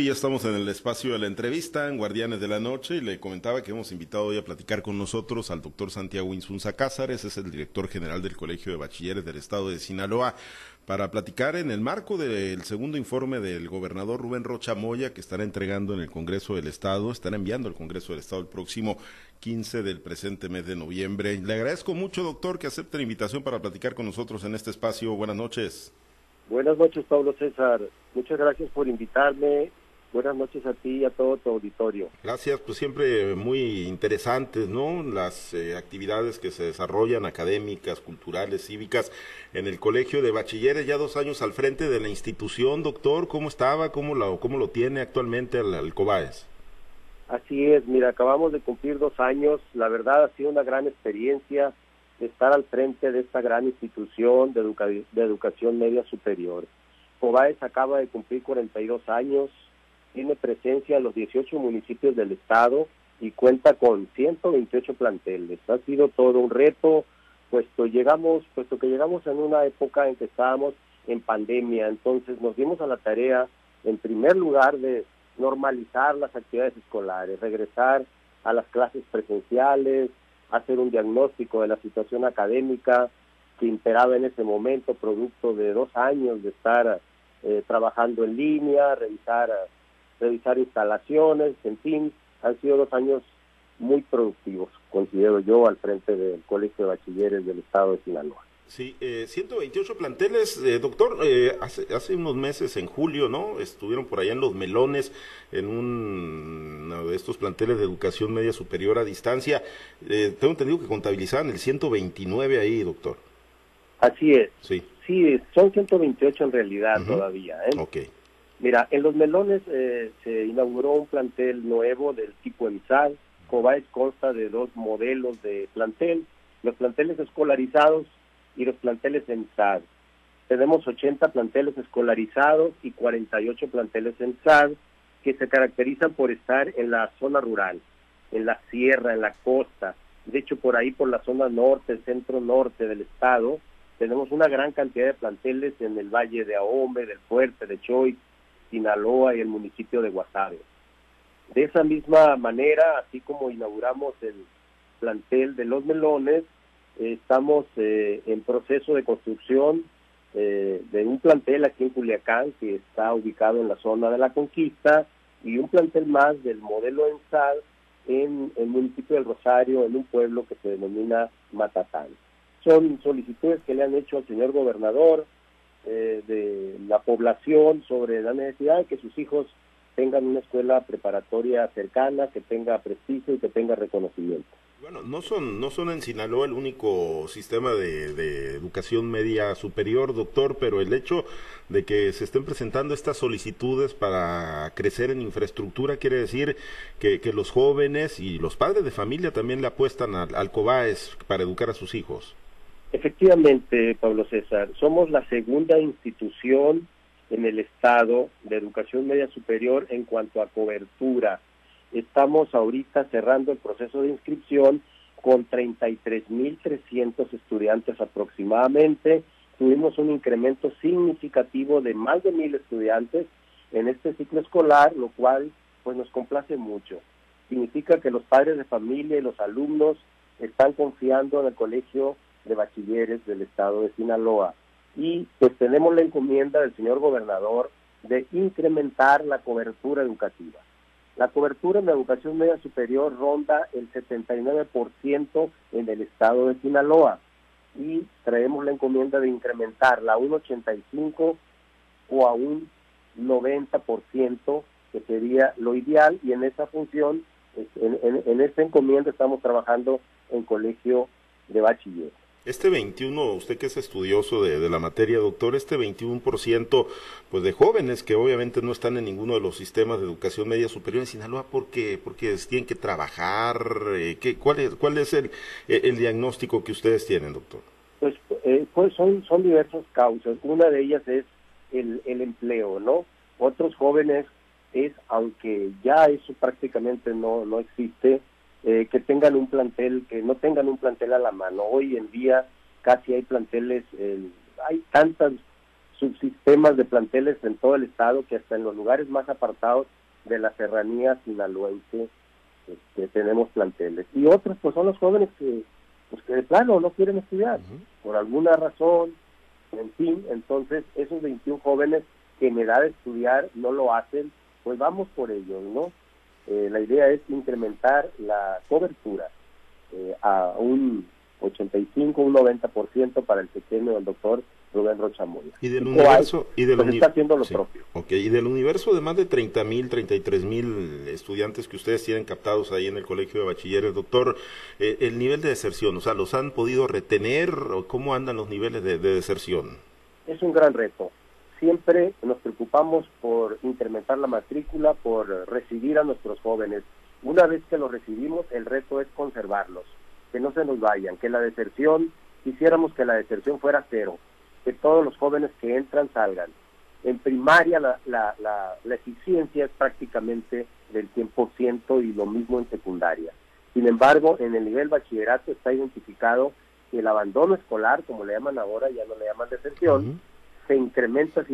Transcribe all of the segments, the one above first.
Ya estamos en el espacio de la entrevista en Guardianes de la Noche y le comentaba que hemos invitado hoy a platicar con nosotros al doctor Santiago Insunza Cázares, es el director general del Colegio de Bachilleres del Estado de Sinaloa, para platicar en el marco del segundo informe del gobernador Rubén Rocha Moya que estará entregando en el Congreso del Estado, estará enviando al Congreso del Estado el próximo 15 del presente mes de noviembre. Le agradezco mucho, doctor, que acepte la invitación para platicar con nosotros en este espacio. Buenas noches. Buenas noches, Pablo César. Muchas gracias por invitarme Buenas noches a ti y a todo tu auditorio. Gracias, pues siempre muy interesantes, ¿no? Las eh, actividades que se desarrollan académicas, culturales, cívicas en el Colegio de Bachilleres, ya dos años al frente de la institución, doctor, ¿cómo estaba? ¿Cómo lo, cómo lo tiene actualmente el, el COBAES? Así es, mira, acabamos de cumplir dos años, la verdad ha sido una gran experiencia estar al frente de esta gran institución de, de educación media superior. COBAES acaba de cumplir 42 años, tiene presencia en los 18 municipios del estado y cuenta con 128 planteles. Ha sido todo un reto, puesto llegamos, puesto que llegamos en una época en que estábamos en pandemia, entonces nos dimos a la tarea, en primer lugar, de normalizar las actividades escolares, regresar a las clases presenciales, hacer un diagnóstico de la situación académica que imperaba en ese momento, producto de dos años de estar eh, trabajando en línea, revisar revisar instalaciones, en fin, han sido dos años muy productivos, considero yo, al frente del Colegio de Bachilleres del Estado de Sinaloa. Sí, eh, 128 planteles, eh, doctor, eh, hace, hace unos meses, en julio, ¿no? Estuvieron por allá en Los Melones, en un, uno de estos planteles de educación media superior a distancia. Eh, tengo entendido que contabilizaban el 129 ahí, doctor. Así es. Sí. Sí, son 128 en realidad todavía, ¿eh? Ok. Mira, en Los Melones eh, se inauguró un plantel nuevo del tipo EMSAL. Cobaes consta de dos modelos de plantel, los planteles escolarizados y los planteles EMSAD. Tenemos 80 planteles escolarizados y 48 planteles EMSAD que se caracterizan por estar en la zona rural, en la sierra, en la costa. De hecho, por ahí, por la zona norte, centro-norte del estado, tenemos una gran cantidad de planteles en el Valle de Ahome, del Fuerte, de Choy, Sinaloa y el municipio de Guasave. De esa misma manera, así como inauguramos el plantel de Los Melones, estamos eh, en proceso de construcción eh, de un plantel aquí en Culiacán que está ubicado en la zona de la Conquista y un plantel más del modelo ENSAL en el municipio del Rosario, en un pueblo que se denomina Matatán. Son solicitudes que le han hecho al señor gobernador, eh, de la población sobre la necesidad de que sus hijos tengan una escuela preparatoria cercana, que tenga prestigio y que tenga reconocimiento. Bueno, no son, no son en Sinaloa el único sistema de, educación media superior, doctor, pero el hecho de que se estén presentando estas solicitudes para crecer en infraestructura quiere decir que, que los jóvenes y los padres de familia también le apuestan al, al COBAES para educar a sus hijos. Efectivamente, Pablo César, somos la segunda institución en el Estado de educación media superior en cuanto a cobertura. Estamos ahorita cerrando el proceso de inscripción con 33.300 estudiantes aproximadamente. Tuvimos un incremento significativo de más de mil estudiantes en este ciclo escolar, lo cual pues nos complace mucho. Significa que los padres de familia y los alumnos están confiando en el colegio de bachilleres del estado de Sinaloa. Y pues tenemos la encomienda del señor gobernador de incrementar la cobertura educativa. La cobertura en la educación media superior ronda el 79% en el estado de Sinaloa y traemos la encomienda de incrementarla a un 85 o a un 90%, que sería lo ideal, y en esa función, en, en, esta encomienda estamos trabajando en colegio de bachilleres. Este 21, usted que es estudioso de, la materia, doctor, este 21% pues de jóvenes que obviamente no están en ninguno de los sistemas de educación media superior en Sinaloa porque porque tienen que trabajar, eh, ¿qué, cuál es cuál es el, el diagnóstico que ustedes tienen, doctor? Pues, eh, pues son son diversas causas. Una de ellas es el, el empleo, ¿no? Otros jóvenes es aunque ya eso prácticamente no no existe eh, que tengan un plantel, que no tengan un plantel a la mano. Hoy en día casi hay planteles, hay tantas subsistemas de planteles en todo el estado que hasta en los lugares más apartados de la serranía sinaloense este, tenemos planteles. Y otros pues son los jóvenes que, pues, que de plano no quieren estudiar, por alguna razón, en fin, entonces esos 21 jóvenes que en edad de estudiar no lo hacen, pues vamos por ellos, ¿no? Eh, la idea es incrementar la cobertura eh, a un 85, un 90% para el pequeño del doctor Rubén Rocha Y del universo, y del pues está haciendo lo propio. Okay. y del universo de más de 30 mil, 33 mil estudiantes que ustedes tienen captados ahí en el colegio de bachilleres, doctor, eh, el nivel de deserción, o sea, ¿los han podido retener o cómo andan los niveles de, de deserción? Es un gran reto. Siempre nos preocupamos por incrementar la matrícula, por recibir a nuestros jóvenes. Una vez que los recibimos, el reto es conservarlos, que no se nos vayan, que la deserción, quisiéramos que la deserción fuera cero que todos los jóvenes que entran salgan. En primaria la, la, la, eficiencia es prácticamente del 100% y lo mismo en secundaria. Sin embargo, en el nivel bachillerato está identificado que el abandono escolar, como le llaman ahora, ya no le llaman deserción, se incrementa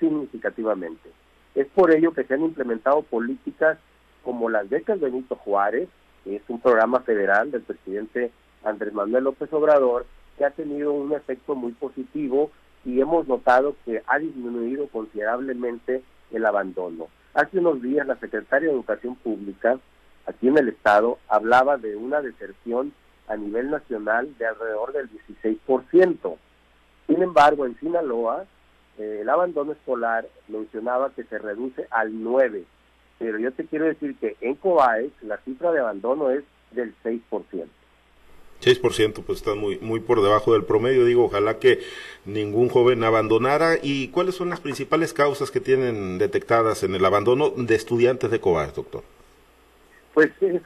significativamente. Es por ello que se han implementado políticas como las becas Benito Juárez, que es un programa federal del presidente Andrés Manuel López Obrador, que ha tenido un efecto muy positivo y hemos notado que ha disminuido considerablemente el abandono. Hace unos días la secretaria de Educación Pública aquí en el estado hablaba de una deserción a nivel nacional de alrededor del 16%. Sin embargo, en Sinaloa, eh, el abandono escolar mencionaba que se reduce al 9%, pero yo te quiero decir que en Cobaes la cifra de abandono es del 6%. 6% pues está muy, muy por debajo del promedio. Digo, ojalá que ningún joven abandonara. ¿Y cuáles son las principales causas que tienen detectadas en el abandono de estudiantes de COBAS, doctor? Pues es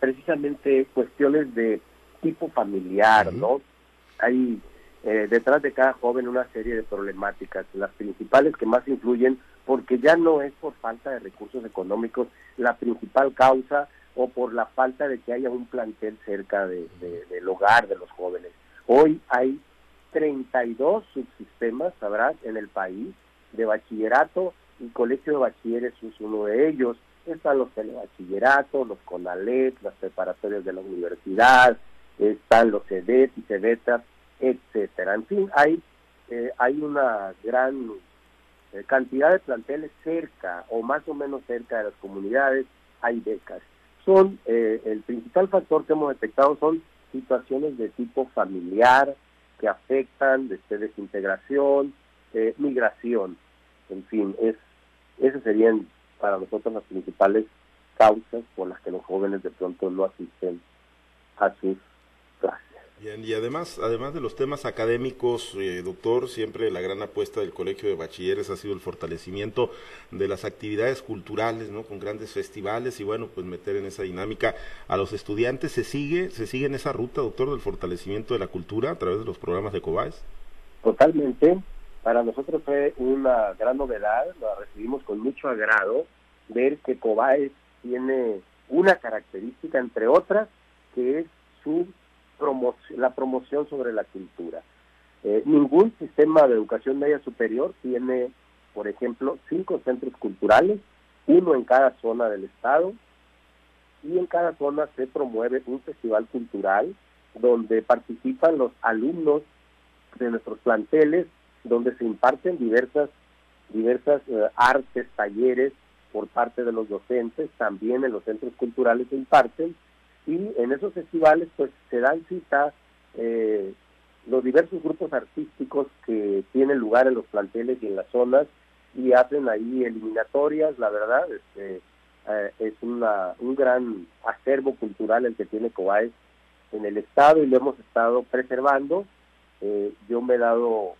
precisamente cuestiones de tipo familiar, ¿no? Hay eh, detrás de cada joven una serie de problemáticas, las principales que más influyen, porque ya no es por falta de recursos económicos la principal causa o por la falta de que haya un plantel cerca de, del hogar de los jóvenes. Hoy hay 32 subsistemas, sabrás, en el país de bachillerato y colegio de bachilleres es uno de ellos. Están los telebachilleratos, los CONALEP, las preparatorias de la universidad, están los CEDET y CEDETAS, etcétera. En fin, hay, eh, hay una gran eh, cantidad de planteles cerca o más o menos cerca de las comunidades, hay becas son, eh, el principal factor que hemos detectado son situaciones de tipo familiar que afectan desde desintegración, eh, migración, en fin, es, esas serían para nosotros las principales causas por las que los jóvenes de pronto no asisten a sus y además, además de los temas académicos, eh, doctor, siempre la gran apuesta del Colegio de Bachilleres ha sido el fortalecimiento de las actividades culturales, ¿no? Con grandes festivales y bueno, pues meter en esa dinámica a los estudiantes. ¿Se sigue, se sigue en esa ruta, doctor, del fortalecimiento de la cultura a través de los programas de COBAES? Totalmente. Para nosotros fue una gran novedad, la recibimos con mucho agrado, ver que COBAES tiene una característica, entre otras, que es su la promoción sobre la cultura. Eh, ningún sistema de educación media superior tiene, por ejemplo, cinco centros culturales, uno en cada zona del estado, y en cada zona se promueve un festival cultural donde participan los alumnos de nuestros planteles, donde se imparten diversas, diversas eh, artes, talleres por parte de los docentes, también en los centros culturales se imparten, y en esos festivales pues se dan cita eh, los diversos grupos artísticos que tienen lugar en los planteles y en las zonas y hacen ahí eliminatorias, la verdad, este, eh, es una, un gran acervo cultural el que tiene Cobaes en el estado y lo hemos estado preservando. Eh, yo me he dado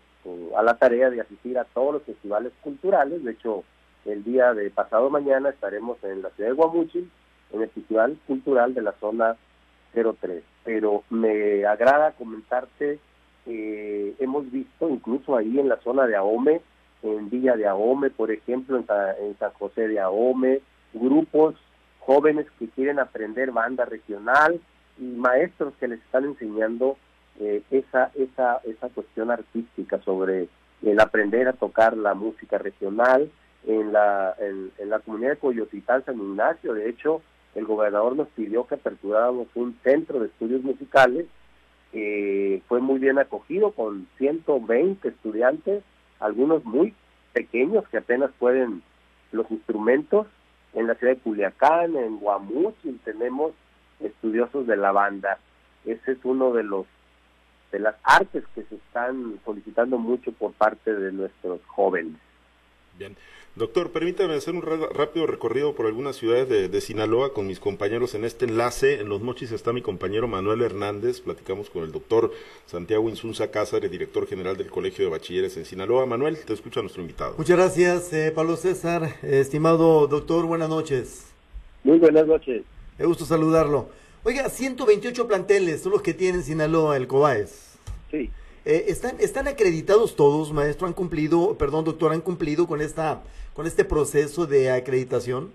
a la tarea de asistir a todos los festivales culturales, de hecho el día de pasado mañana estaremos en la ciudad de Guamuchil en el Festival Cultural de la Zona 03. Pero me agrada comentarte, eh, hemos visto incluso ahí en la zona de Ahome, en Villa de Ahome, por ejemplo, en, San José de Ahome, grupos jóvenes que quieren aprender banda regional y maestros que les están enseñando eh, esa, esa, esa cuestión artística sobre el aprender a tocar la música regional. En la, en, la comunidad de Coyotitán, San Ignacio, de hecho, el gobernador nos pidió que aperturáramos un centro de estudios musicales. fue muy bien acogido con 120 estudiantes, algunos muy pequeños que apenas pueden los instrumentos. En la ciudad de Culiacán, en Guamúchil, tenemos estudiosos de la banda. Ese es uno de los de las artes que se están solicitando mucho por parte de nuestros jóvenes. Bien. Doctor, permítame hacer un rápido recorrido por algunas ciudades de, Sinaloa con mis compañeros en este enlace. En Los Mochis está mi compañero Manuel Hernández. Platicamos con el doctor Santiago Insunza Cázares, director general del Colegio de Bachilleres en Sinaloa. Manuel, te escucha nuestro invitado. Muchas gracias, eh, Pablo César. estimado doctor, buenas noches. Muy buenas noches. Me gusto saludarlo. Oiga, 128 planteles son los que tiene Sinaloa, el COBAES. Sí. Eh, ¿están, ¿Están acreditados todos, maestro? ¿Han cumplido, perdón, doctor, han cumplido con, esta, con este proceso de acreditación?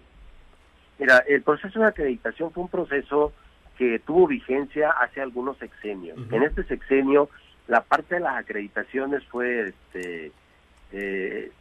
Mira, el proceso de acreditación fue un proceso que tuvo vigencia hace algunos sexenios. En este sexenio, la parte de las acreditaciones fue este, eh,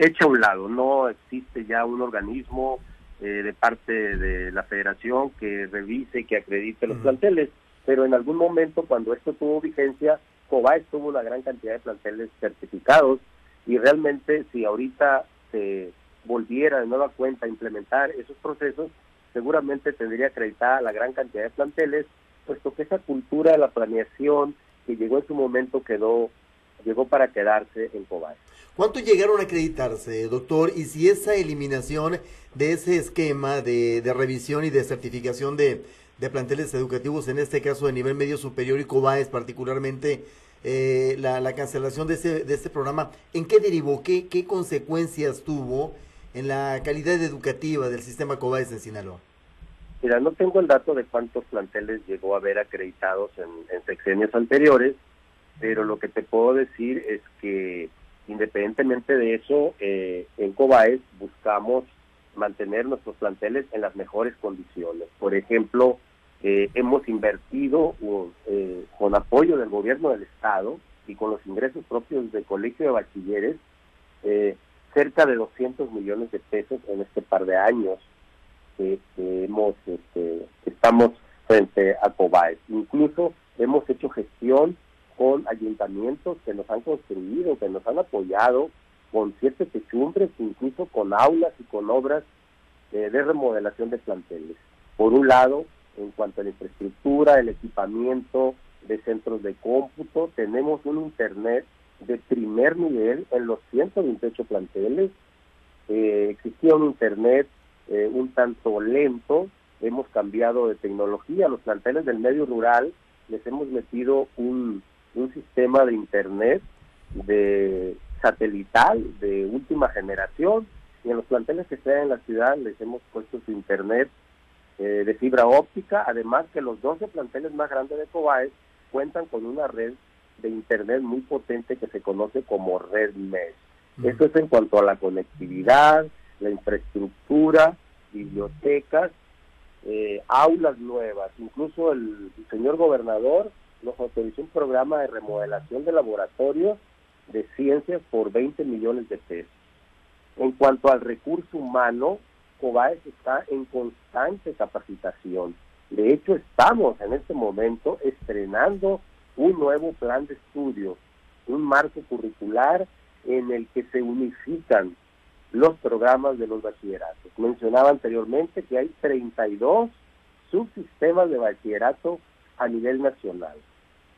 hecha a un lado. No existe ya un organismo eh, de parte de la federación que revise, que acredite los planteles, pero en algún momento cuando esto tuvo vigencia, COBAES tuvo una gran cantidad de planteles certificados y realmente si ahorita se volviera de nueva cuenta a implementar esos procesos, seguramente tendría acreditada la gran cantidad de planteles, puesto que esa cultura de la planeación que llegó en su momento quedó llegó para quedarse en COBAES. ¿Cuánto llegaron a acreditarse, doctor? Y si esa eliminación de ese esquema de, revisión y de certificación de, planteles educativos, en este caso de nivel medio superior y COBAES particularmente, eh, la, cancelación de ese, de este programa, ¿en qué derivó? ¿Qué, ¿Qué consecuencias tuvo en la calidad educativa del sistema COBAES en Sinaloa? Mira, no tengo el dato de cuántos planteles llegó a haber acreditados en, en sexenios anteriores, pero lo que te puedo decir es que Independientemente de eso, eh, en COBAES buscamos mantener nuestros planteles en las mejores condiciones. Por ejemplo, eh, hemos invertido eh, con apoyo del gobierno del Estado y con los ingresos propios del Colegio de Bachilleres cerca de 200 millones de pesos en este par de años que hemos este, estamos frente a COBAES. Incluso hemos hecho gestión con ayuntamientos que nos han construido, que nos han apoyado con siete techumbres, incluso con aulas y con obras eh, de remodelación de planteles. Por un lado, en cuanto a la infraestructura, el equipamiento de centros de cómputo, tenemos un Internet de primer nivel en los 128 planteles. Eh, existía un Internet eh, un tanto lento, hemos cambiado de tecnología. Los planteles del medio rural les hemos metido un un sistema de internet de satelital de última generación y en los planteles que están en la ciudad les hemos puesto su internet eh, de fibra óptica, además que los 12 planteles más grandes de Cobaes cuentan con una red de internet muy potente que se conoce como red mesh. Esto es en cuanto a la conectividad, la infraestructura, bibliotecas, eh, aulas nuevas. Incluso el señor gobernador nos autorizó un programa de remodelación de laboratorios de ciencias por 20 millones de pesos. En cuanto al recurso humano, COBAES está en constante capacitación. De hecho, estamos en este momento estrenando un nuevo plan de estudio, un marco curricular en el que se unifican los programas de los bachilleratos. Mencionaba anteriormente que hay 32 subsistemas de bachillerato a nivel nacional.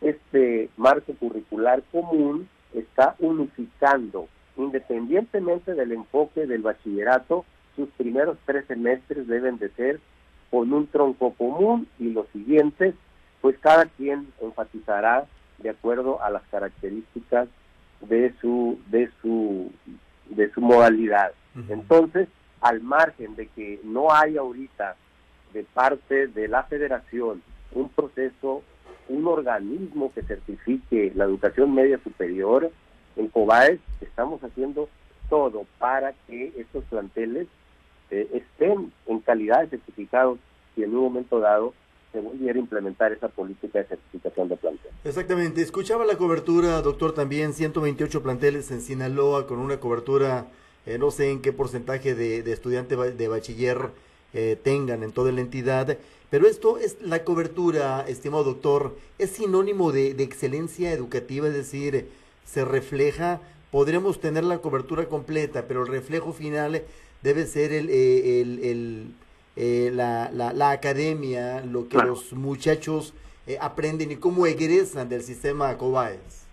Este marco curricular común está unificando, independientemente del enfoque del bachillerato, sus primeros tres semestres deben de ser con un tronco común y los siguientes, pues cada quien enfatizará de acuerdo a las características de su de su de su modalidad. Entonces, al margen de que no hay ahorita de parte de la federación un proceso, un organismo que certifique la educación media superior, en COBAES estamos haciendo todo para que estos planteles eh, estén en calidad de certificados y en un momento dado se volviera a implementar esa política de certificación de plantel. Exactamente. Escuchaba la cobertura, doctor, también 128 planteles en Sinaloa con una cobertura, eh, no sé en qué porcentaje de, de estudiantes de bachiller eh, tengan en toda la entidad. Pero esto es la cobertura, estimado doctor, es sinónimo de, excelencia educativa, es decir, se refleja, podremos tener la cobertura completa, pero el reflejo final debe ser el, eh, el, el eh, la, la, la, academia, lo que los muchachos eh, aprenden y cómo egresan del sistema COBAES.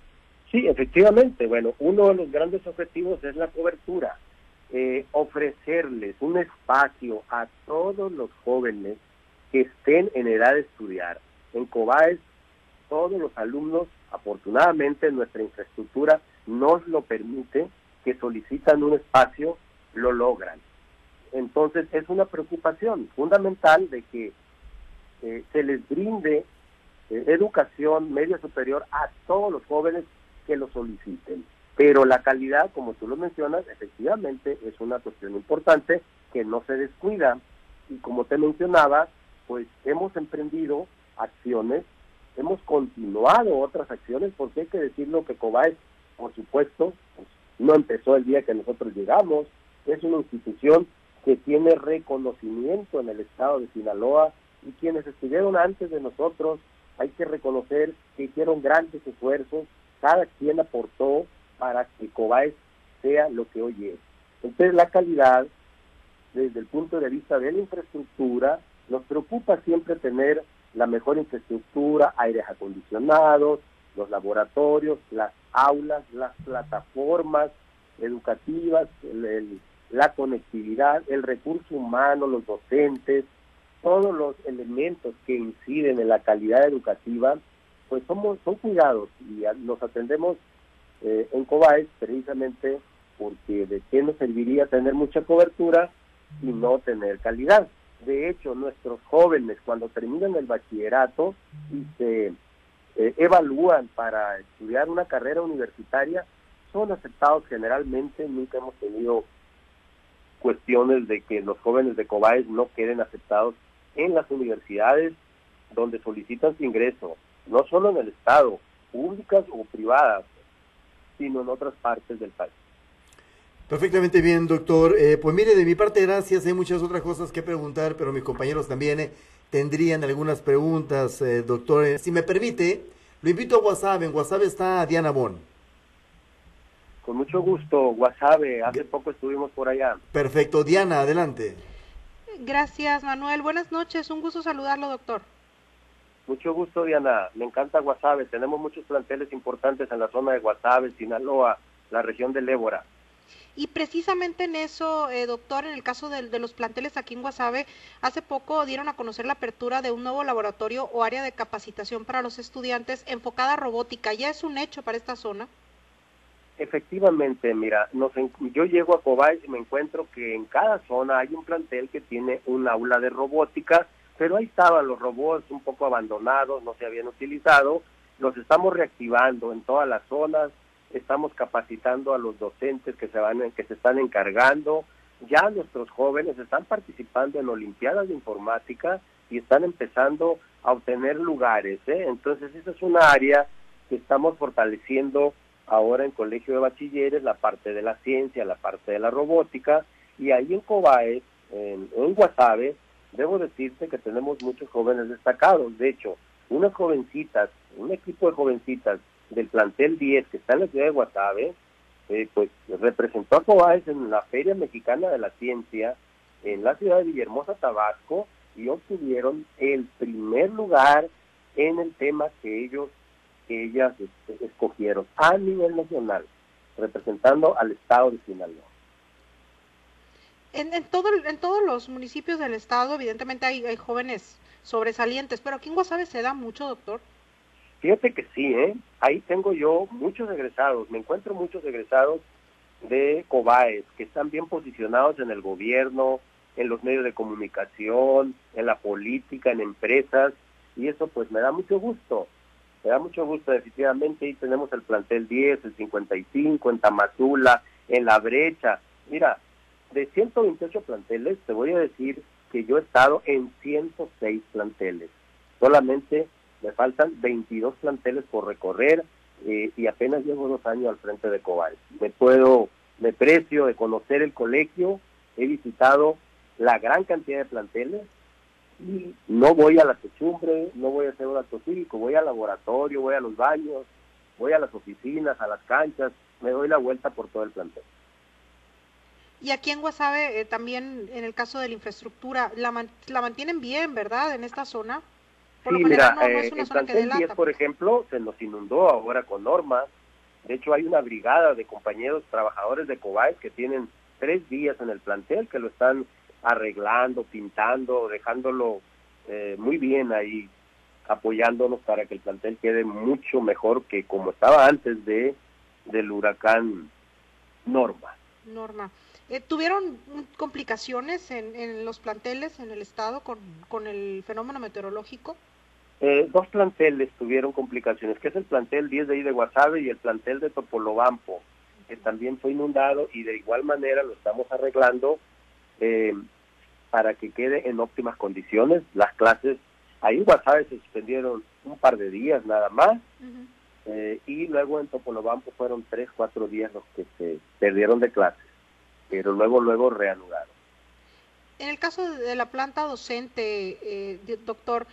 Sí, efectivamente. Bueno, uno de los grandes objetivos es la cobertura. Eh, ofrecerles un espacio a todos los jóvenes que estén en edad de estudiar. En COBAES, todos los alumnos, afortunadamente, nuestra infraestructura nos lo permite, que solicitan un espacio, lo logran. Entonces es una preocupación fundamental de que eh, se les brinde eh, educación media superior a todos los jóvenes que lo soliciten. Pero la calidad, como tú lo mencionas, efectivamente es una cuestión importante que no se descuida. Y como te mencionaba, pues hemos emprendido acciones, hemos continuado otras acciones, porque hay que decirlo que COBAES, por supuesto, pues, no empezó el día que nosotros llegamos, es una institución que tiene reconocimiento en el estado de Sinaloa y quienes estuvieron antes de nosotros, hay que reconocer que hicieron grandes esfuerzos, cada quien aportó para que Cobaes sea lo que hoy es. Entonces la calidad, desde el punto de vista de la infraestructura, nos preocupa siempre tener la mejor infraestructura, aires acondicionados, los laboratorios, las aulas, las plataformas educativas, el, la conectividad, el recurso humano, los docentes, todos los elementos que inciden en la calidad educativa, pues somos, son cuidados y nos atendemos eh, en COBAES precisamente porque de qué nos serviría tener mucha cobertura y no tener calidad. De hecho, nuestros jóvenes cuando terminan el bachillerato y se eh, evalúan para estudiar una carrera universitaria, son aceptados generalmente, nunca hemos tenido cuestiones de que los jóvenes de COBAES no queden aceptados en las universidades donde solicitan ingreso, no solo en el Estado, públicas o privadas, sino en otras partes del país. Perfectamente bien, doctor. Eh, pues mire, de mi parte, gracias. Hay muchas otras cosas que preguntar, pero mis compañeros también eh, tendrían algunas preguntas, eh, doctor. Si me permite, lo invito a WhatsApp. En WhatsApp está Diana Bon. Con mucho gusto, Guasave, hace poco estuvimos por allá. Perfecto, Diana, adelante. Gracias, Manuel. Buenas noches, un gusto saludarlo, doctor. Mucho gusto, Diana. Me encanta Guasave. Tenemos muchos planteles importantes en la zona de Guasave, Sinaloa, la región del Ébora. Y precisamente en eso, eh, doctor, en el caso de, de, los planteles aquí en Guasave, hace poco dieron a conocer la apertura de un nuevo laboratorio o área de capacitación para los estudiantes enfocada a robótica. ¿Ya es un hecho para esta zona? Efectivamente, mira, nos, yo llego a Cobay y me encuentro que en cada zona hay un plantel que tiene un aula de robótica, pero ahí estaban los robots un poco abandonados, no se habían utilizado, los estamos reactivando en todas las zonas, estamos capacitando a los docentes que se van que se están encargando, ya nuestros jóvenes están participando en olimpiadas de informática y están empezando a obtener lugares, ¿eh? entonces esa es una área que estamos fortaleciendo ahora en Colegio de Bachilleres la parte de la ciencia, la parte de la robótica, y ahí en Cobae, en, en Guasave, debo decirte que tenemos muchos jóvenes destacados. De hecho, unas jovencitas, un equipo de jovencitas del plantel 10 que está en la ciudad de Guasave, eh, pues representó a Cobaes en la Feria Mexicana de la Ciencia en la ciudad de Villahermosa, Tabasco, y obtuvieron el primer lugar en el tema que ellos que ellas este, escogieron a nivel nacional, representando al estado de Sinaloa. En, en, todo, en todos los municipios del estado, evidentemente hay, hay jóvenes sobresalientes, pero aquí en Guasave se da mucho, doctor. Fíjate que sí, ¿eh? Ahí tengo yo muchos egresados, me encuentro muchos egresados de COBAES que están bien posicionados en el gobierno, en los medios de comunicación, en la política, en empresas, y eso pues me da mucho gusto. Me da mucho gusto, definitivamente, ahí tenemos el plantel 10, el 55, en Tamazula, en La Brecha. Mira, de 128 planteles, te voy a decir que yo he estado en 106 planteles. Solamente me faltan 22 planteles por recorrer eh, y apenas llevo dos años al frente de Cobal. Me puedo, me precio de conocer el colegio, he visitado la gran cantidad de planteles y no voy a la techumbre, no voy a hacer un acto cívico, voy al laboratorio, voy a los baños, voy a las oficinas, a las canchas, me doy la vuelta por todo el plantel. Y aquí en Guasave, eh, también en el caso de la infraestructura, la, la mantienen bien, ¿verdad? En esta zona. sí, mira, eh, en plantel 10, por ejemplo, se nos inundó ahora con normas. De hecho, hay una brigada de compañeros trabajadores de Cobay que tienen tres días en el plantel, que lo están arreglando, pintando, dejándolo eh, muy bien ahí, apoyándonos para que el plantel quede mucho mejor que como estaba antes de del huracán Norma. Norma. Eh, ¿Tuvieron complicaciones en, en, los planteles en el estado con, con el fenómeno meteorológico? Eh, dos planteles tuvieron complicaciones, que es el plantel 10 de ahí de Guasave y el plantel de Topolobampo, que también fue inundado y de igual manera lo estamos arreglando eh, para que quede en óptimas condiciones. Las clases ahí en Guasave se suspendieron un par de días nada más eh, y luego en Topolobampo fueron tres, cuatro días los que se perdieron de clases pero luego, luego reanudaron. En el caso de la planta docente, eh, doctor,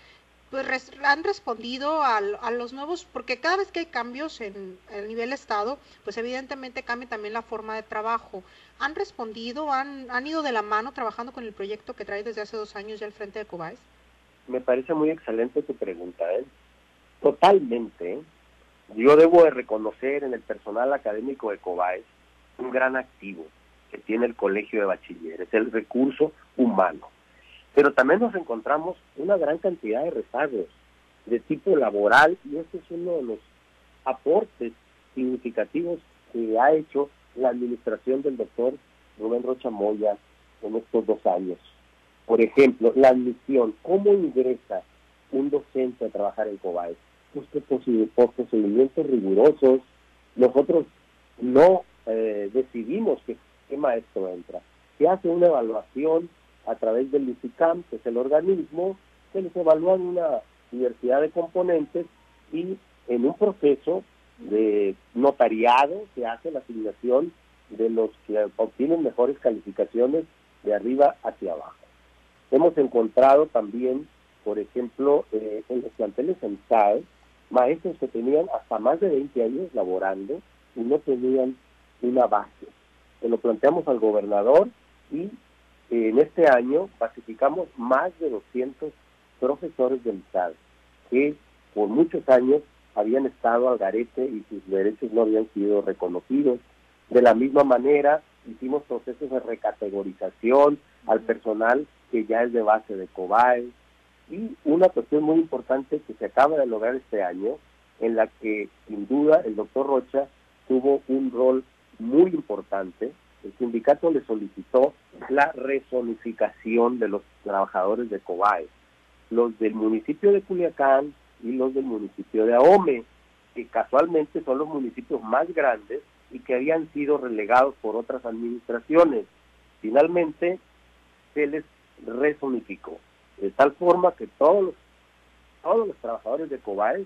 pues han respondido a, a, los nuevos, porque cada vez que hay cambios en el nivel estado, pues evidentemente cambia también la forma de trabajo. ¿Han respondido, han, han ido de la mano trabajando con el proyecto que trae desde hace dos años ya al frente de Cobáis? Me parece muy excelente tu pregunta, ¿eh? Totalmente. Yo debo de reconocer en el personal académico de Cobáis un gran activo que tiene el colegio de bachilleres, el recurso humano. Pero también nos encontramos una gran cantidad de rezagos de tipo laboral y ese es uno de los aportes significativos que ha hecho la administración del doctor Rubén Rocha Moya en estos dos años. Por ejemplo, la admisión, ¿cómo ingresa un docente a trabajar en COBAES? Pues por procedimientos rigurosos, nosotros no eh, decidimos que qué maestro entra. Se hace una evaluación a través del ICICAM, que es el organismo, se les evalúa en una diversidad de componentes y en un proceso de notariado se hace la asignación de los que obtienen mejores calificaciones de arriba hacia abajo. Hemos encontrado también, por ejemplo, eh, en los planteles en SAE, maestros que tenían hasta más de 20 años laborando y no tenían una base se lo planteamos al gobernador y en este año pacificamos más de 200 profesores del Estado que por muchos años habían estado al garete y sus derechos no habían sido reconocidos. De la misma manera, hicimos procesos de recategorización al personal que ya es de base de COBAE. Y una cuestión muy importante que se acaba de lograr este año, en la que sin duda el doctor Rocha tuvo un rol muy importante. El sindicato le solicitó la resonificación de los trabajadores de COBAE, los del municipio de Culiacán y los del municipio de Ahome, que casualmente son los municipios más grandes y que habían sido relegados por otras administraciones. Finalmente, se les resonificó, de tal forma que todos los, trabajadores de COBAE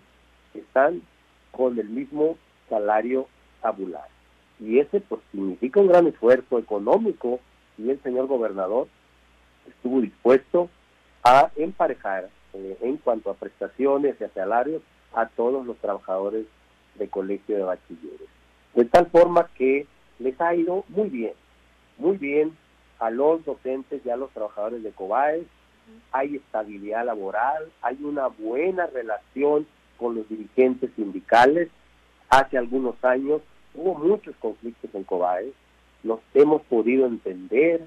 están con el mismo salario tabular y ese pues significa un gran esfuerzo económico y el señor gobernador estuvo dispuesto a emparejar eh, en cuanto a prestaciones y a salarios a todos los trabajadores de colegio de bachilleres. De tal forma que les ha ido muy bien, muy bien a los docentes y a los trabajadores de COBAES, hay estabilidad laboral, hay una buena relación con los dirigentes sindicales. Hace algunos años hubo muchos conflictos en Cobae, los hemos podido entender,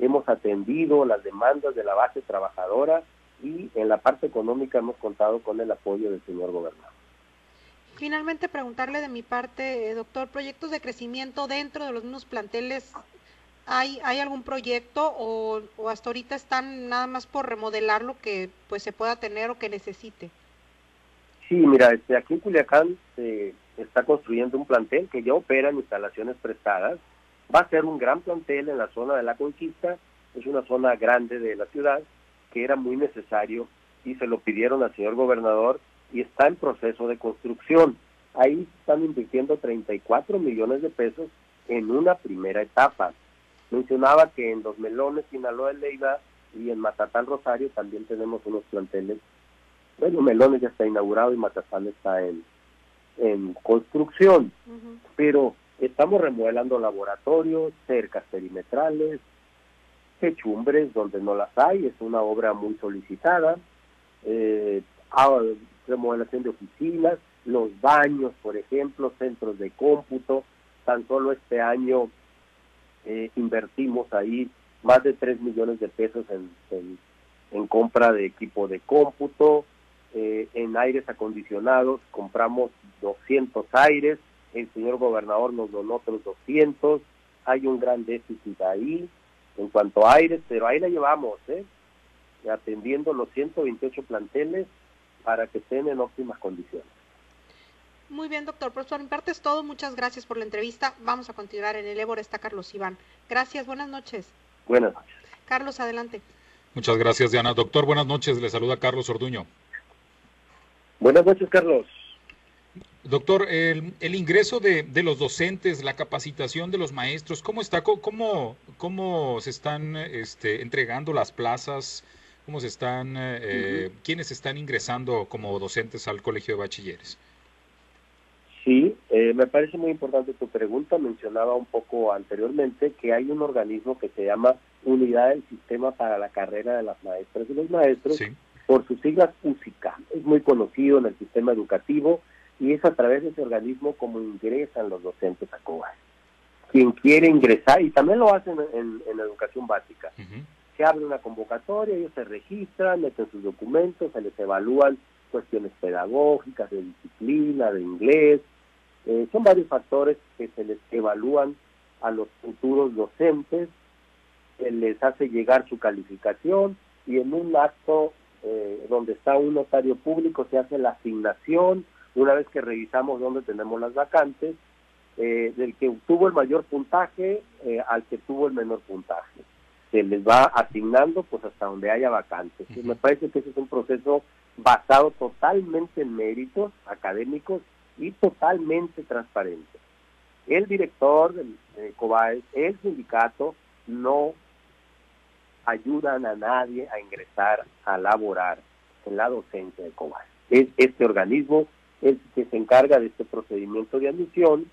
hemos atendido las demandas de la base trabajadora y en la parte económica hemos contado con el apoyo del señor gobernador. Finalmente, preguntarle de mi parte, eh, doctor, proyectos de crecimiento dentro de los mismos planteles, ¿hay, hay algún proyecto o, o, hasta ahorita están nada más por remodelar lo que pues se pueda tener o que necesite? Sí, mira, este, aquí en Culiacán se está construyendo un plantel que ya opera en instalaciones prestadas. Va a ser un gran plantel en la zona de la conquista, es una zona grande de la ciudad que era muy necesario y se lo pidieron al señor gobernador y está en proceso de construcción. Ahí están invirtiendo 34 millones de pesos en una primera etapa. Mencionaba que en Los Melones, Sinaloa de Leiva y en Matatán Rosario también tenemos unos planteles. Bueno, Melones ya está inaugurado y Matatán está en, en construcción, pero estamos remodelando laboratorios, cercas perimetrales, techumbres donde no las hay, es una obra muy solicitada, eh, ah, remodelación de oficinas, los baños, por ejemplo, centros de cómputo, tan solo este año eh, invertimos ahí más de 3 millones de pesos en, en, compra de equipo de cómputo, eh, en aires acondicionados compramos 200 aires, el señor gobernador nos donó otros 200, hay un gran déficit ahí en cuanto a aires, pero ahí la llevamos, ¿eh? atendiendo los 128 planteles para que estén en óptimas condiciones. Muy bien, doctor. Por su parte es todo. Muchas gracias por la entrevista. Vamos a continuar en el Ébora. Está Carlos Iván. Gracias. Buenas noches. Buenas noches. Carlos, adelante. Muchas gracias, Diana. Doctor, buenas noches. Le saluda Carlos Orduño. Buenas noches, Carlos. Doctor, el, el ingreso de, de, los docentes, la capacitación de los maestros, ¿cómo está? ¿Cómo, cómo se están este, entregando las plazas? ¿Cómo se están, eh, quiénes están ingresando como docentes al colegio de bachilleres? Sí, eh, me parece muy importante tu pregunta. Mencionaba un poco anteriormente que hay un organismo que se llama Unidad del Sistema para la Carrera de las Maestras y los Maestros, por sus siglas USICA. Es muy conocido en el sistema educativo y es a través de ese organismo como ingresan los docentes a COBAS. Quien quiere ingresar, y también lo hacen en, en educación básica, se abre una convocatoria, ellos se registran, meten sus documentos, se les evalúan cuestiones pedagógicas, de disciplina, de inglés. Eh, son varios factores que se les evalúan a los futuros docentes, se les hace llegar su calificación y en un acto eh, donde está un notario público se hace la asignación, una vez que revisamos dónde tenemos las vacantes, eh, del que obtuvo el mayor puntaje al que tuvo el menor puntaje. Se les va asignando pues hasta donde haya vacantes. me parece que ese es un proceso basado totalmente en méritos académicos y totalmente transparente. El director del de COBAES, el sindicato, no ayudan a nadie a ingresar a laborar en la docencia de COBAES. Es este organismo el que se encarga de este procedimiento de admisión,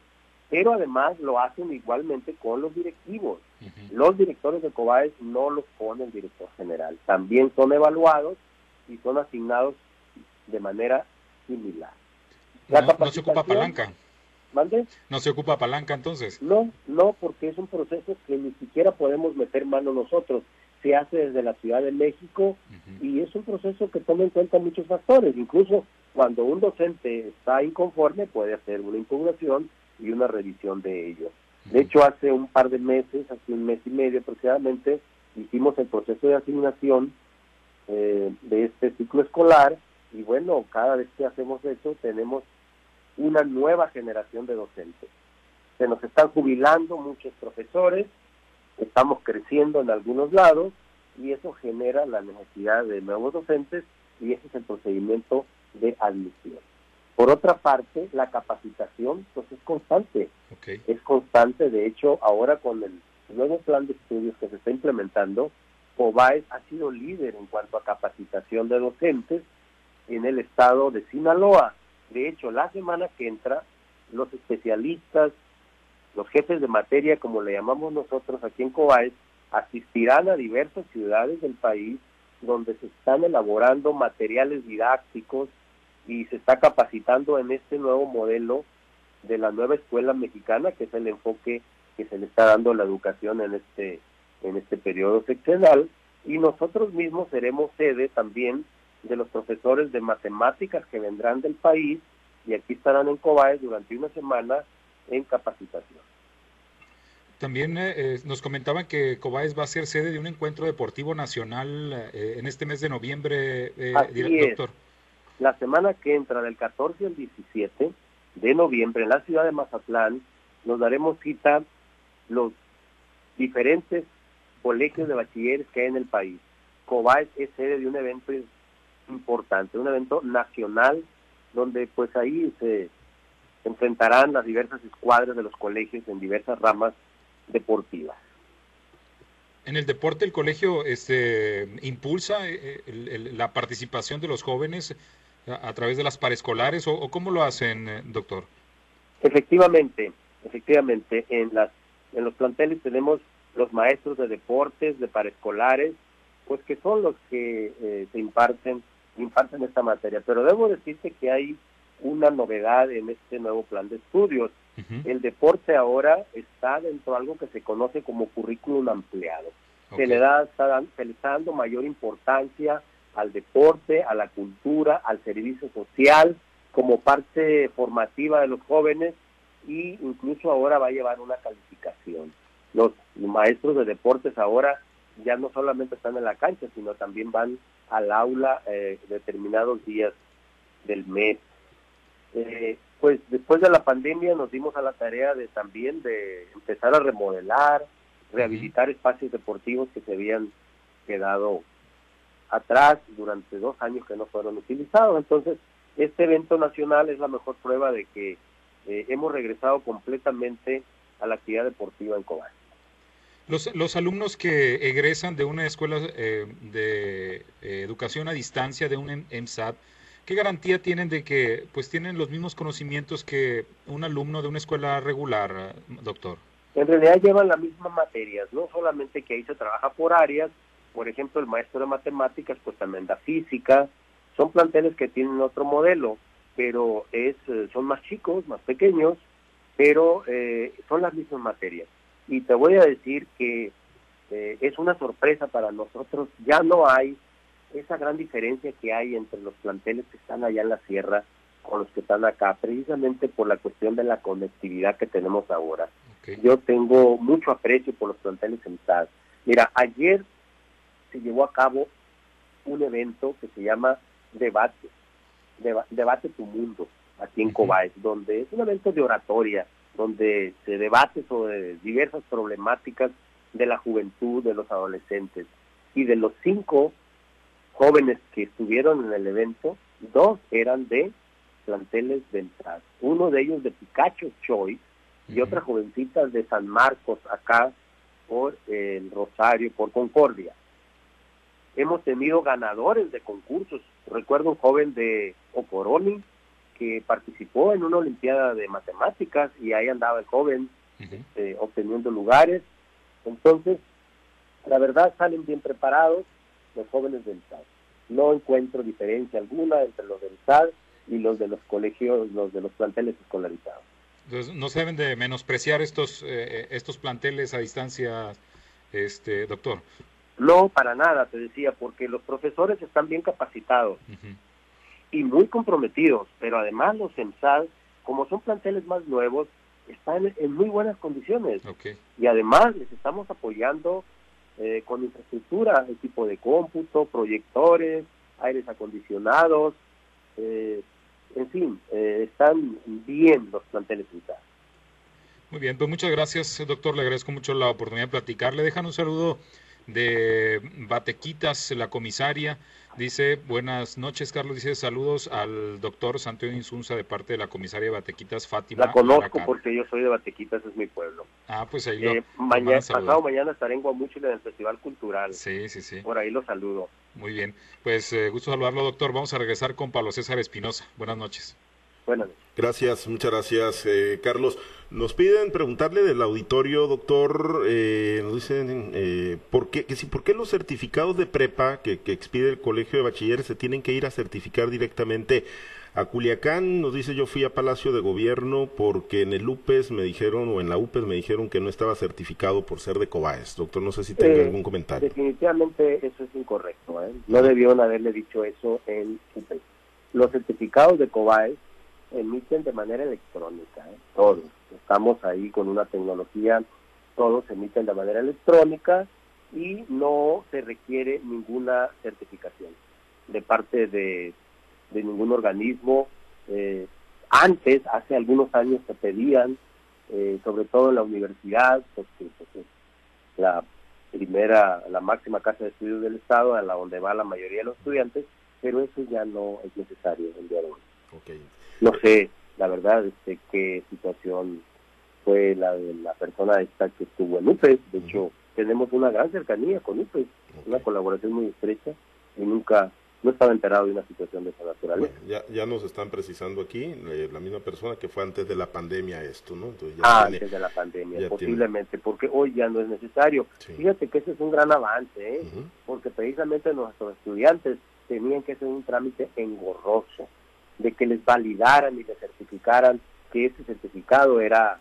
pero además lo hacen igualmente con los directivos. Los directores de COBAES no los pone el director general, también son evaluados y son asignados de manera similar. no, se ocupa palanca. ¿Mande? ¿No se ocupa palanca entonces? No, no, porque es un proceso que ni siquiera podemos meter mano nosotros. Se hace desde la Ciudad de México y es un proceso que toma en cuenta muchos factores. Incluso cuando un docente está inconforme puede hacer una impugnación y una revisión de ello. De hecho, hace un par de meses, hace un mes y medio aproximadamente, hicimos el proceso de asignación eh, de este ciclo escolar y bueno, cada vez que hacemos eso tenemos una nueva generación de docentes. Se nos están jubilando muchos profesores, estamos creciendo en algunos lados y eso genera la necesidad de nuevos docentes y ese es el procedimiento de admisión. Por otra parte, la capacitación pues es constante, es constante, de hecho ahora con el nuevo plan de estudios que se está implementando, COBAES ha sido líder en cuanto a capacitación de docentes en el estado de Sinaloa. De hecho, la semana que entra, los especialistas, los jefes de materia, como le llamamos nosotros aquí en COBAES, asistirán a diversas ciudades del país donde se están elaborando materiales didácticos y se está capacitando en este nuevo modelo de la nueva escuela mexicana, que es el enfoque que se le está dando a la educación en este en este periodo seccional. Y nosotros mismos seremos sede también de los profesores de matemáticas que vendrán del país y aquí estarán en Cobaes durante una semana en capacitación. También eh, eh, nos comentaban que Cobaes va a ser sede de un encuentro deportivo nacional eh, en este mes de noviembre, doctor. La semana que entra, del 14 al 17 de noviembre, en la ciudad de Mazatlán, nos daremos cita los diferentes colegios de bachilleres que hay en el país. Cobaes es sede de un evento importante, un evento nacional donde pues ahí se enfrentarán las diversas escuadras de los colegios en diversas ramas deportivas. En el deporte el colegio este, impulsa eh, la participación de los jóvenes a, través de las paraescolares o, cómo lo hacen, eh, doctor? Efectivamente, efectivamente, en las en los planteles tenemos los maestros de deportes, de paraescolares, pues que son los que eh, se imparten imparten esta materia. Pero debo decirte que hay una novedad en este nuevo plan de estudios. El deporte ahora está dentro de algo que se conoce como currículum ampliado. Se, le da, se le está dando mayor importancia al deporte, a la cultura, al servicio social, como parte formativa de los jóvenes y incluso ahora va a llevar una calificación. Los maestros de deportes ahora ya no solamente están en la cancha, sino también van al aula eh, determinados días del mes. Eh, pues después de la pandemia nos dimos a la tarea de también de empezar a remodelar, rehabilitar espacios deportivos que se habían quedado atrás durante dos años que no fueron utilizados. Entonces, este evento nacional es la mejor prueba de que eh, hemos regresado completamente a la actividad deportiva en Cobán. Los, los alumnos que egresan de una escuela eh, de eh, educación a distancia, de un EMSAT, ¿qué garantía tienen de que pues tienen los mismos conocimientos que un alumno de una escuela regular, doctor? En realidad llevan las mismas materias, no solamente que ahí se trabaja por áreas, por ejemplo, el maestro de matemáticas pues también da física, son planteles que tienen otro modelo, pero es eh, son más chicos, más pequeños, pero eh, son las mismas materias. Y te voy a decir que eh, es una sorpresa para nosotros, ya no hay esa gran diferencia que hay entre los planteles que están allá en la sierra con los que están acá, precisamente por la cuestión de la conectividad que tenemos ahora. Yo tengo mucho aprecio por los planteles en TAD. Mira, ayer se llevó a cabo un evento que se llama Debate, Debate tu Mundo, aquí en Cobáez, donde es un evento de oratoria, donde se debate sobre diversas problemáticas de la juventud, de los adolescentes. Y de los cinco jóvenes que estuvieron en el evento, dos eran de planteles de entrada. Uno de ellos de Picacho Choice y otra jovencita de San Marcos, acá por el Rosario, por Concordia. Hemos tenido ganadores de concursos. Recuerdo un joven de Ocoroni que participó en una Olimpiada de Matemáticas y ahí andaba el joven eh, obteniendo lugares. Entonces, la verdad salen bien preparados los jóvenes del SAD. No encuentro diferencia alguna entre los del SAD y los de los colegios, los de los planteles escolarizados. Entonces, no se deben de menospreciar estos, eh, eh, estos planteles a distancia, este doctor. No, para nada, te decía, porque los profesores están bien capacitados y muy comprometidos, pero además los EMSAD, como son planteles más nuevos, están en muy buenas condiciones. Y además les estamos apoyando eh, con infraestructura, equipo de cómputo, proyectores, aires acondicionados, eh, en fin, eh, están bien los planteles EMSAD. Muy bien, pues muchas gracias, doctor. Le agradezco mucho la oportunidad de platicar. Le dejan un saludo de Batequitas, la comisaria. Dice, buenas noches, Carlos. Dice, saludos al doctor Santiago Insunza de parte de la comisaria de Batequitas, Fátima. La conozco porque yo soy de Batequitas, es mi pueblo. Ah, pues ahí lo eh, mañana, Pasado mañana estaré en Guamúchil en el Festival Cultural. Sí, sí, sí. Por ahí lo saludo. Muy bien. Pues eh, gusto saludarlo, doctor. Vamos a regresar con Pablo César Espinosa. Buenas noches. Buenas noches. Gracias, muchas gracias, eh, Carlos. Nos piden preguntarle del auditorio, doctor, eh, nos dicen, eh, ¿por, qué, que si, ¿por qué los certificados de prepa que, que expide el Colegio de Bachilleres se tienen que ir a certificar directamente a Culiacán? Nos dice, yo fui a Palacio de Gobierno porque en el UPES me dijeron, o en la UPES me dijeron que no estaba certificado por ser de Cobaes. Doctor, no sé si tenga algún comentario. Definitivamente eso es incorrecto. No debieron haberle dicho eso en UPES. Los certificados de Cobaes emiten de manera electrónica, ¿eh? todos. Estamos ahí con una tecnología, todos emiten de manera electrónica y no se requiere ninguna certificación de parte de, ningún organismo. Eh, antes, hace algunos años, se pedían, eh, sobre todo en la universidad, porque pues, la primera, la máxima casa de estudios del Estado, a la donde va la mayoría de los estudiantes, pero eso ya no es necesario el día de hoy. No sé, la verdad, este, qué situación fue la de la persona esta que estuvo en UPES. De hecho, tenemos una gran cercanía con UPES, una colaboración muy estrecha y nunca no estaba enterado de una situación de esa naturaleza. ya, ya nos están precisando aquí, eh, la misma persona que fue antes de la pandemia esto, ¿no? Entonces ah, antes de la pandemia, posiblemente, porque hoy ya no es necesario. Fíjate que ese es un gran avance, ¿eh? porque precisamente nuestros estudiantes tenían que hacer un trámite engorroso, de que les validaran y les certificaran que ese certificado era,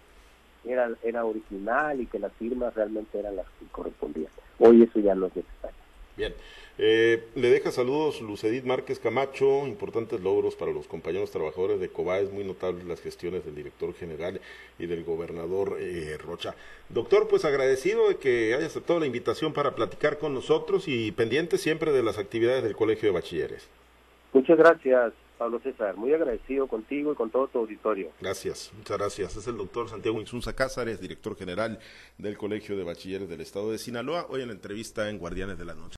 era, era original y que las firmas realmente eran las que correspondían. Hoy eso ya no es necesario. Bien. Eh, le deja saludos Lucedit Márquez Camacho, importantes logros para los compañeros trabajadores de COBAES, muy notables las gestiones del director general y del gobernador eh, Rocha. Doctor, pues agradecido de que haya aceptado la invitación para platicar con nosotros y pendiente siempre de las actividades del Colegio de Bachilleres. Muchas gracias. Pablo César, muy agradecido contigo y con todo tu auditorio. Gracias, muchas gracias. Es el doctor Santiago Insunza Cázares, director general del Colegio de Bachilleres del Estado de Sinaloa, hoy en la entrevista en Guardianes de la Noche.